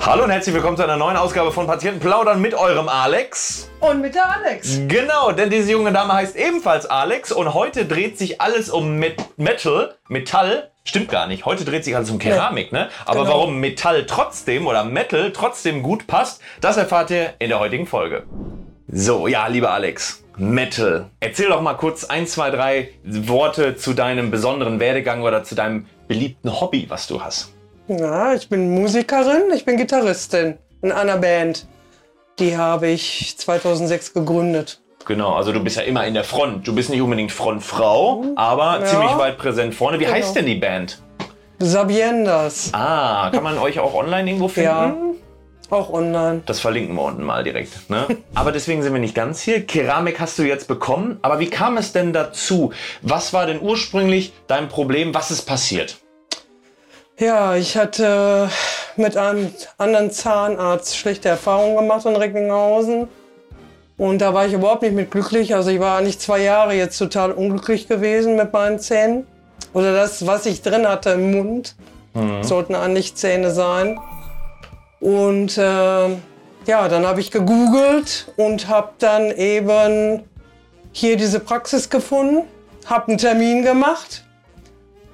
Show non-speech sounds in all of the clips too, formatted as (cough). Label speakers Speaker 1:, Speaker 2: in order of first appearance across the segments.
Speaker 1: Hallo und herzlich willkommen zu einer neuen Ausgabe von Patienten plaudern mit eurem Alex.
Speaker 2: Und mit der Alex.
Speaker 1: Genau, denn diese junge Dame heißt ebenfalls Alex und heute dreht sich alles um Met Metal, Metall. Stimmt gar nicht. Heute dreht sich alles um Keramik, ne? Aber
Speaker 2: Genau.
Speaker 1: warum Metall trotzdem oder Metal trotzdem gut passt, das erfahrt ihr in der heutigen Folge. So, ja, lieber Alex, Metal. Erzähl doch mal kurz ein, zwei, drei Worte zu deinem besonderen Werdegang oder zu deinem beliebten Hobby, was du hast.
Speaker 2: Ja, ich bin Musikerin, ich bin Gitarristin in einer Band. Die habe ich 2006 gegründet.
Speaker 1: Genau, also du bist ja immer in der Front. Du bist nicht unbedingt Frontfrau, aber
Speaker 2: Ja.
Speaker 1: ziemlich weit präsent vorne. Wie
Speaker 2: Genau.
Speaker 1: heißt denn die Band?
Speaker 2: Sabiendas.
Speaker 1: Ah, kann man euch auch online irgendwo finden?
Speaker 2: Ja, auch online.
Speaker 1: Das verlinken wir unten mal direkt. Ne? (laughs) Aber deswegen sind wir nicht ganz hier. Keramik hast du jetzt bekommen. Aber wie kam es denn dazu? Was war denn ursprünglich dein Problem? Was ist passiert?
Speaker 2: Ja, ich hatte mit einem anderen Zahnarzt schlechte Erfahrungen gemacht in Recklinghausen. Und da war ich überhaupt nicht mit glücklich. Also ich war eigentlich zwei Jahre jetzt total unglücklich gewesen mit meinen Zähnen. Oder das, was ich drin hatte im Mund, sollten eigentlich Zähne sein. Und äh, ja, dann habe ich gegoogelt und habe dann eben hier diese Praxis gefunden, habe einen Termin gemacht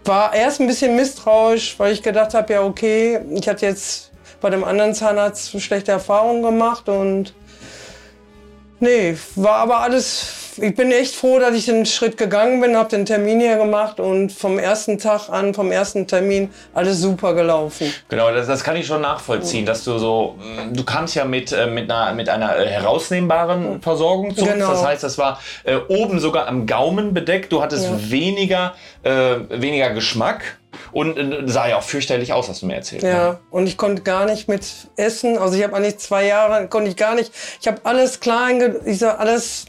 Speaker 2: war erst ein bisschen misstrauisch, weil ich gedacht habe, ja okay, ich hatte jetzt bei dem anderen Zahnarzt schlechte Erfahrungen gemacht und nee, war aber alles, ich bin echt froh, dass ich den Schritt gegangen bin, habe den Termin hier gemacht und vom ersten Tag an, vom ersten Termin, alles super gelaufen.
Speaker 1: Genau, das, das kann ich schon nachvollziehen, dass du so, mh, du kamst ja mit, äh, mit einer, mit einer äh, herausnehmbaren Versorgung zu.
Speaker 2: Genau.
Speaker 1: Das heißt, das war äh, oben sogar am Gaumen bedeckt. Du hattest
Speaker 2: Ja.
Speaker 1: weniger, äh, weniger Geschmack und äh, sah ja auch fürchterlich aus, hast du mir erzählt. ne?
Speaker 2: Ja, und ich konnte gar nicht mit essen. Also ich habe eigentlich zwei Jahre, konnte ich gar nicht. Ich habe alles klein, ich sag, alles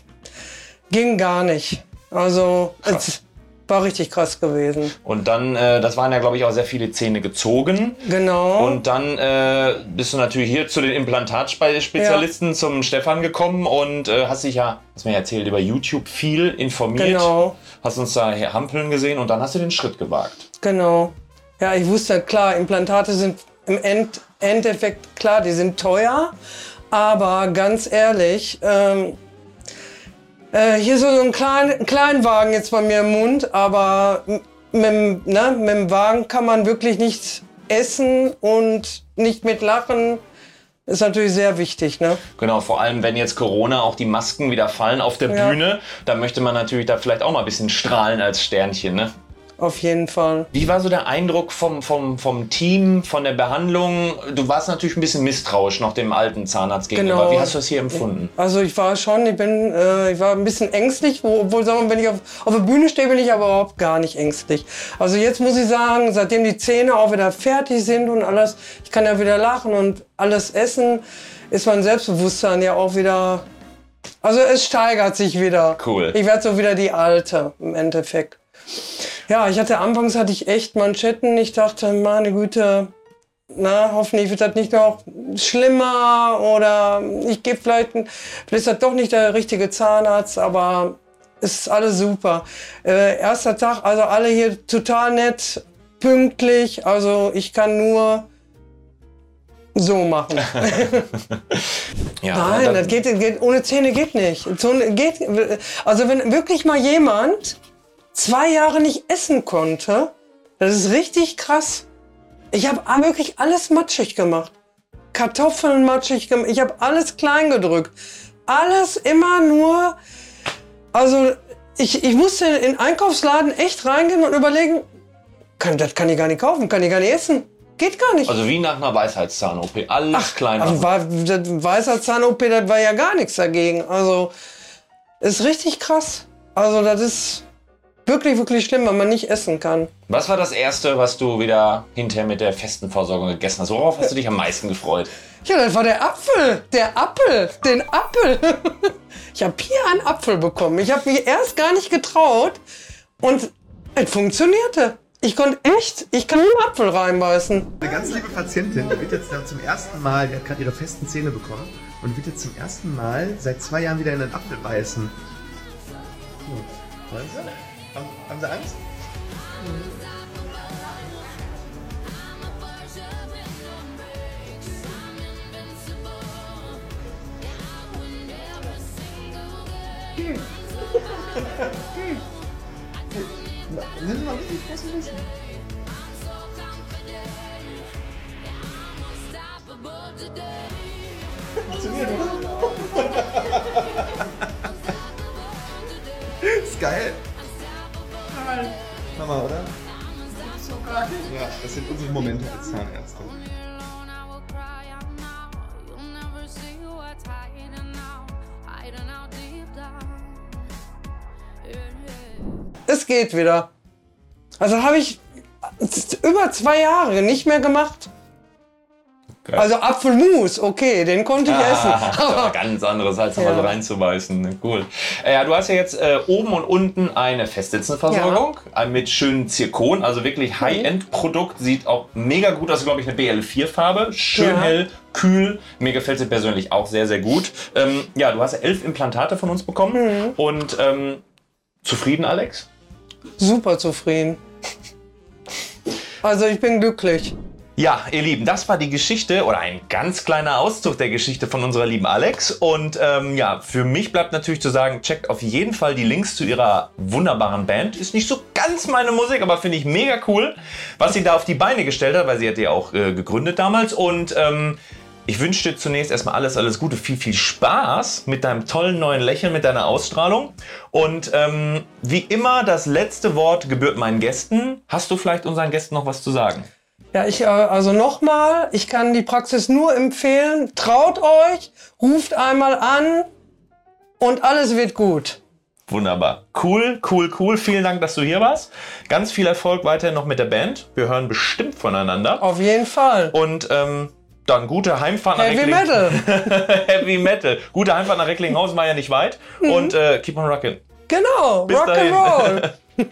Speaker 2: ging gar nicht. Also es war richtig krass gewesen.
Speaker 1: Und dann, äh, das waren ja, glaube ich, auch sehr viele Zähne gezogen.
Speaker 2: Genau.
Speaker 1: Und dann äh, bist du natürlich hier zu den Implantatspezialisten zum Stefan gekommen und äh, hast dich ja, hast mir erzählt, über YouTube viel informiert.
Speaker 2: Genau.
Speaker 1: Hast uns da hier hampeln gesehen und dann hast du den Schritt gewagt.
Speaker 2: Genau. Ja, ich wusste, klar, Implantate sind im End Endeffekt, klar, die sind teuer. Aber ganz ehrlich, ähm, äh, hier so ein klein, Kleinwagen jetzt bei mir im Mund, aber mit, dem- ne, mit dem Wagen kann man wirklich nicht essen und nicht mit lachen. Ist natürlich sehr wichtig, ne?
Speaker 1: Genau, vor allem wenn jetzt Corona auch die Masken wieder fallen auf der
Speaker 2: Ja.
Speaker 1: Bühne, dann möchte man natürlich da vielleicht auch mal ein bisschen strahlen als Sternchen. Ne?
Speaker 2: Auf jeden Fall.
Speaker 1: Wie war so der Eindruck vom, vom, vom Team, von der Behandlung? Du warst natürlich ein bisschen misstrauisch noch dem alten Zahnarzt gegenüber.
Speaker 2: Genau.
Speaker 1: Wie hast du das hier empfunden?
Speaker 2: Also ich war schon, ich bin, äh, ich war ein bisschen ängstlich, wo- obwohl sagen wir, wenn ich auf, auf der Bühne stehe, bin ich aber überhaupt gar nicht ängstlich. Also jetzt muss ich sagen, seitdem die Zähne auch wieder fertig sind und alles, ich kann ja wieder lachen und alles essen, ist mein Selbstbewusstsein ja auch wieder, also es steigert sich wieder.
Speaker 1: Cool.
Speaker 2: Ich werde so wieder die Alte im Endeffekt. Ja, ich hatte anfangs hatte ich echt Manschetten. Ich dachte, meine Güte, na, hoffentlich wird das nicht noch schlimmer oder ich gehe vielleicht, vielleicht ist das doch nicht der richtige Zahnarzt, aber es ist alles super. Äh, erster Tag, also alle hier total nett, pünktlich, also ich kann nur so machen. (laughs)
Speaker 1: Ja,
Speaker 2: Nein, das geht, geht, ohne Zähne geht nicht. Geht, also wenn wirklich mal jemand zwei Jahre nicht essen konnte, das ist richtig krass. Ich habe wirklich alles matschig gemacht. Kartoffeln matschig gemacht. Ich habe alles klein gedrückt. Alles immer nur. Also ich, ich musste in den Einkaufsladen echt reingehen und überlegen, kann, das kann ich gar nicht kaufen, kann ich gar nicht essen. Geht gar nicht.
Speaker 1: Also wie nach einer Weisheitszahn-OP. Alles klein
Speaker 2: Also
Speaker 1: machen.
Speaker 2: war, das weißer Zahn-OP, das war ja gar nichts dagegen. Also ist richtig krass. Also das ist wirklich, wirklich schlimm, wenn man nicht essen kann.
Speaker 1: Was war das Erste, was du wieder hinterher mit der festen Versorgung gegessen hast? Worauf hast du dich am meisten gefreut?
Speaker 2: Ja, das war der Apfel. Der Apfel. Den Apfel. (laughs) Ich habe hier einen Apfel bekommen. Ich habe mich erst gar nicht getraut. Und es funktionierte. Ich konnte echt, ich kann einen Apfel reinbeißen.
Speaker 3: Eine ganz liebe Patientin, die wird jetzt dann zum ersten Mal, die hat gerade ihre festen Zähne bekommen und wird jetzt zum ersten Mal seit zwei Jahren wieder in einen Apfel beißen. Hm. Wollen Sie? Haben, haben sie Angst? Mhm. (laughs) Hm. Hm. Nimm hm. mal richtig große Nüsse. Funktioniert, oder? ist geil. Hammer, oder? Ja, das sind unsere Momente als Zahnärzte.
Speaker 2: Es geht wieder. Also habe ich über zwei Jahre nicht mehr gemacht.
Speaker 1: Geil.
Speaker 2: Also Apfelmus, okay, den konnte ich essen. (laughs)
Speaker 1: Ah, ist aber ganz anderes, als
Speaker 2: Ja.
Speaker 1: so reinzubeißen. Cool. Ja, du hast ja jetzt äh, oben und unten eine Festsitzenversorgung äh, mit schönen Zirkon, also wirklich High-End-Produkt. Sieht auch mega gut aus, glaube ich, eine BL4-Farbe. Schön
Speaker 2: Ja.
Speaker 1: hell, kühl. Mir gefällt sie persönlich auch sehr, sehr gut. Ähm, ja, du hast elf Implantate von uns bekommen. Und ähm, zufrieden, Alex?
Speaker 2: super zufrieden. Also ich bin glücklich.
Speaker 1: Ja, ihr Lieben, das war die Geschichte oder ein ganz kleiner Auszug der Geschichte von unserer lieben Alex. Und ähm, ja, für mich bleibt natürlich zu sagen, checkt auf jeden Fall die Links zu ihrer wunderbaren Band. Ist nicht so ganz meine Musik, aber finde ich mega cool, was sie da auf die Beine gestellt hat, weil sie hat ja auch äh, gegründet damals. Und ähm, ich wünsche dir zunächst erstmal alles, alles Gute, viel, viel Spaß mit deinem tollen neuen Lächeln, mit deiner Ausstrahlung. Und ähm, wie immer, das letzte Wort gebührt meinen Gästen. Hast du vielleicht unseren Gästen noch was zu sagen?
Speaker 2: Ja, ich, äh, also nochmal, ich kann die Praxis nur empfehlen. Traut euch, ruft einmal an und alles wird gut.
Speaker 1: Wunderbar. Cool, cool, cool. Vielen Dank, dass du hier warst. Ganz viel Erfolg weiterhin noch mit der Band. Wir hören bestimmt voneinander.
Speaker 2: Auf jeden Fall.
Speaker 1: Und ähm, dann gute Heimfahrt nach
Speaker 2: Heavy Metal. (laughs)
Speaker 1: Heavy Metal. Gute Heimfahrt nach Recklinghausen war ja nicht weit. Und äh, keep on rocking.
Speaker 2: Genau,
Speaker 1: Bis dahin.
Speaker 2: Rock'n'Roll. (laughs)